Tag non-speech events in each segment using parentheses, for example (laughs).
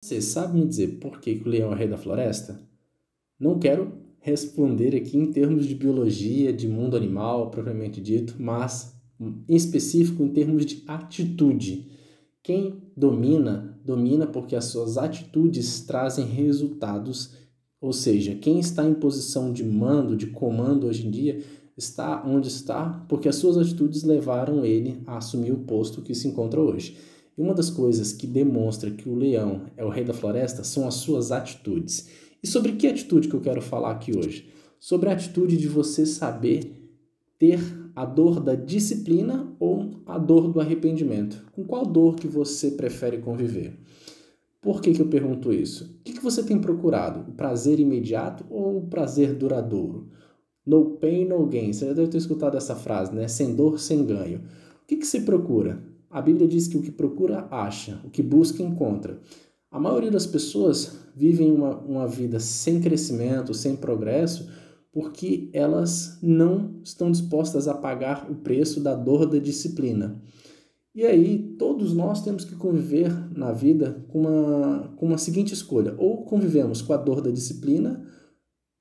Você sabe me dizer por que, o leão é o rei da floresta? Não quero responder aqui em termos de biologia, de mundo animal propriamente dito, mas em específico em termos de atitude. Quem domina, domina porque as suas atitudes trazem resultados, ou seja, quem está em posição de mando, de comando hoje em dia, está onde está porque as suas atitudes levaram ele a assumir o posto que se encontra hoje. E uma das coisas que demonstra que o leão é o rei da floresta são as suas atitudes. E sobre que atitude que eu quero falar aqui hoje? Sobre a atitude de você saber ter a dor da disciplina ou a dor do arrependimento. Com qual dor que você prefere conviver? Por que, que eu pergunto isso? O que, que você tem procurado? O prazer imediato ou o prazer duradouro? No pain, no gain. Você já deve ter escutado essa frase, né? Sem dor, sem ganho. O que, que você procura? A Bíblia diz que o que procura, acha. O que busca, encontra. A maioria das pessoas vivem uma, uma vida sem crescimento, sem progresso, porque elas não estão dispostas a pagar o preço da dor da disciplina. E aí, todos nós temos que conviver na vida com uma, com uma seguinte escolha: ou convivemos com a dor da disciplina,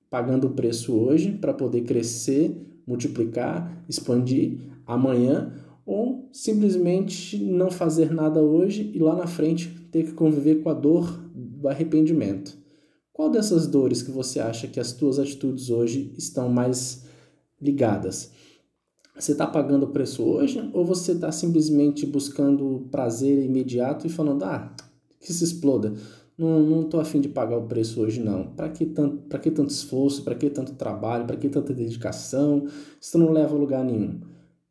pagando o preço hoje para poder crescer, multiplicar, expandir amanhã, ou simplesmente não fazer nada hoje e lá na frente ter que conviver com a dor do arrependimento. Qual dessas dores que você acha que as tuas atitudes hoje estão mais ligadas? Você está pagando o preço hoje ou você está simplesmente buscando prazer imediato e falando, ah, que se exploda, não, não tô afim de pagar o preço hoje não. Para que tanto, para que tanto esforço, para que tanto trabalho, para que tanta dedicação? Isso não leva a lugar nenhum.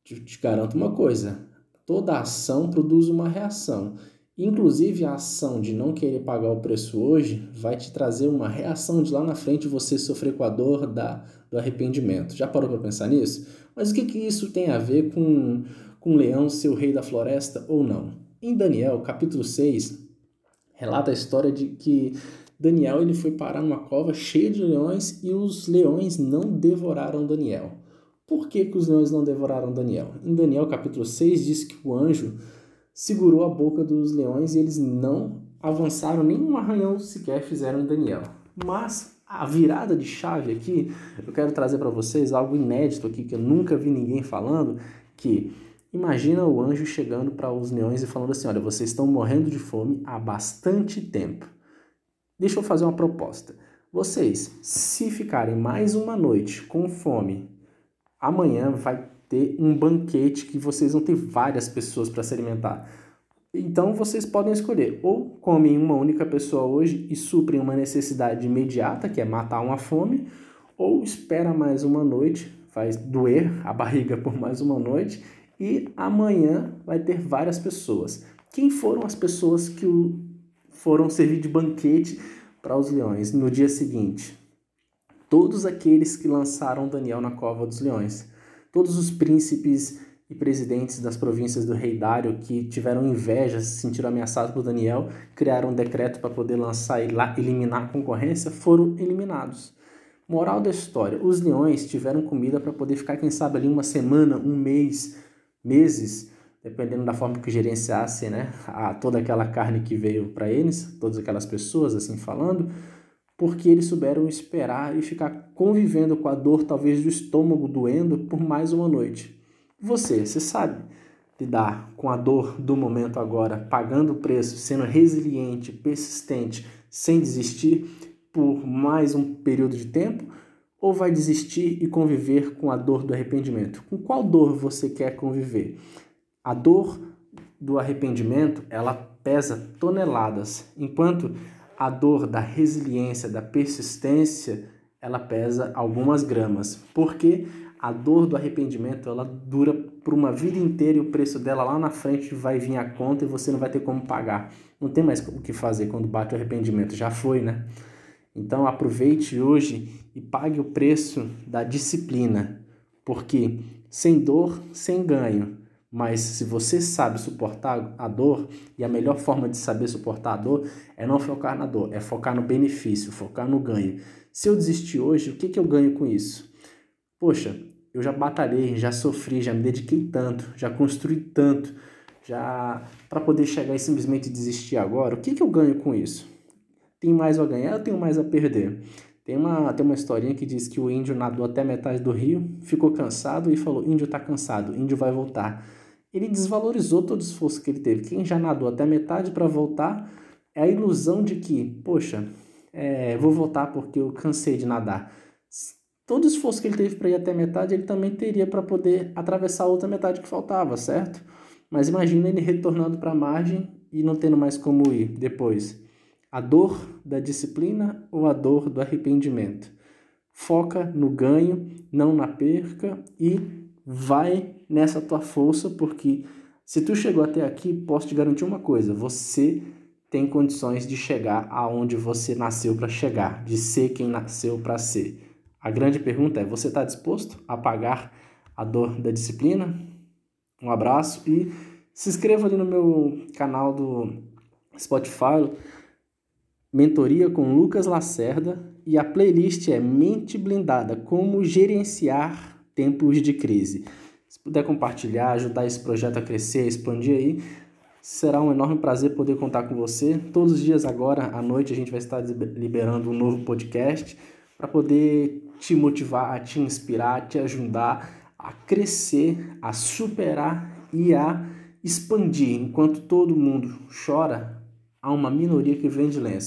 Te, te garanto uma coisa, toda ação produz uma reação. Inclusive, a ação de não querer pagar o preço hoje vai te trazer uma reação de lá na frente você sofrer com a dor da, do arrependimento. Já parou para pensar nisso? Mas o que, que isso tem a ver com, com leão ser o rei da floresta ou não? Em Daniel, capítulo 6, relata a história de que Daniel ele foi parar numa cova cheia de leões e os leões não devoraram Daniel. Por que, que os leões não devoraram Daniel? Em Daniel capítulo 6 diz que o anjo segurou a boca dos leões e eles não avançaram, nem um arranhão sequer fizeram em Daniel. Mas a virada de chave aqui, eu quero trazer para vocês algo inédito aqui que eu nunca vi ninguém falando, que imagina o anjo chegando para os leões e falando assim: "Olha, vocês estão morrendo de fome há bastante tempo. Deixa eu fazer uma proposta. Vocês, se ficarem mais uma noite com fome, amanhã vai ter um banquete que vocês vão ter várias pessoas para se alimentar. Então vocês podem escolher ou comem uma única pessoa hoje e suprem uma necessidade imediata, que é matar uma fome, ou espera mais uma noite, faz doer a barriga (laughs) por mais uma noite e amanhã vai ter várias pessoas. Quem foram as pessoas que foram servir de banquete para os leões no dia seguinte? Todos aqueles que lançaram Daniel na cova dos leões. Todos os príncipes e presidentes das províncias do rei Dário que tiveram inveja, se sentiram ameaçados por Daniel, criaram um decreto para poder lançar e lá eliminar a concorrência, foram eliminados. Moral da história: os leões tiveram comida para poder ficar, quem sabe, ali uma semana, um mês, meses, dependendo da forma que gerenciasse né, a, toda aquela carne que veio para eles, todas aquelas pessoas, assim falando porque eles souberam esperar e ficar convivendo com a dor, talvez do estômago doendo, por mais uma noite. Você, você sabe lidar com a dor do momento agora, pagando o preço, sendo resiliente, persistente, sem desistir por mais um período de tempo? Ou vai desistir e conviver com a dor do arrependimento? Com qual dor você quer conviver? A dor do arrependimento, ela pesa toneladas, enquanto a dor da resiliência, da persistência, ela pesa algumas gramas, porque a dor do arrependimento ela dura por uma vida inteira e o preço dela lá na frente vai vir a conta e você não vai ter como pagar. Não tem mais o que fazer quando bate o arrependimento, já foi, né? Então aproveite hoje e pague o preço da disciplina, porque sem dor, sem ganho. Mas se você sabe suportar a dor, e a melhor forma de saber suportar a dor é não focar na dor, é focar no benefício, focar no ganho. Se eu desistir hoje, o que, que eu ganho com isso? Poxa, eu já batalhei, já sofri, já me dediquei tanto, já construí tanto, já para poder chegar e simplesmente desistir agora, o que, que eu ganho com isso? tem mais a ganhar ou tenho mais a perder? Tem uma, tem uma historinha que diz que o índio nadou até metade do rio, ficou cansado e falou: índio está cansado, índio vai voltar. Ele desvalorizou todo o esforço que ele teve. Quem já nadou até metade para voltar é a ilusão de que, poxa, é, vou voltar porque eu cansei de nadar. Todo o esforço que ele teve para ir até metade, ele também teria para poder atravessar a outra metade que faltava, certo? Mas imagina ele retornando para a margem e não tendo mais como ir depois. A dor da disciplina ou a dor do arrependimento? Foca no ganho, não na perca e vai nessa tua força, porque se tu chegou até aqui, posso te garantir uma coisa: você tem condições de chegar aonde você nasceu para chegar, de ser quem nasceu para ser. A grande pergunta é: você está disposto a pagar a dor da disciplina? Um abraço e se inscreva ali no meu canal do Spotify, Mentoria com Lucas Lacerda, e a playlist é Mente Blindada: Como Gerenciar Tempos de Crise. Se puder compartilhar, ajudar esse projeto a crescer, expandir aí, será um enorme prazer poder contar com você. Todos os dias agora à noite a gente vai estar liberando um novo podcast para poder te motivar, te inspirar, te ajudar a crescer, a superar e a expandir. Enquanto todo mundo chora, há uma minoria que vende lenço.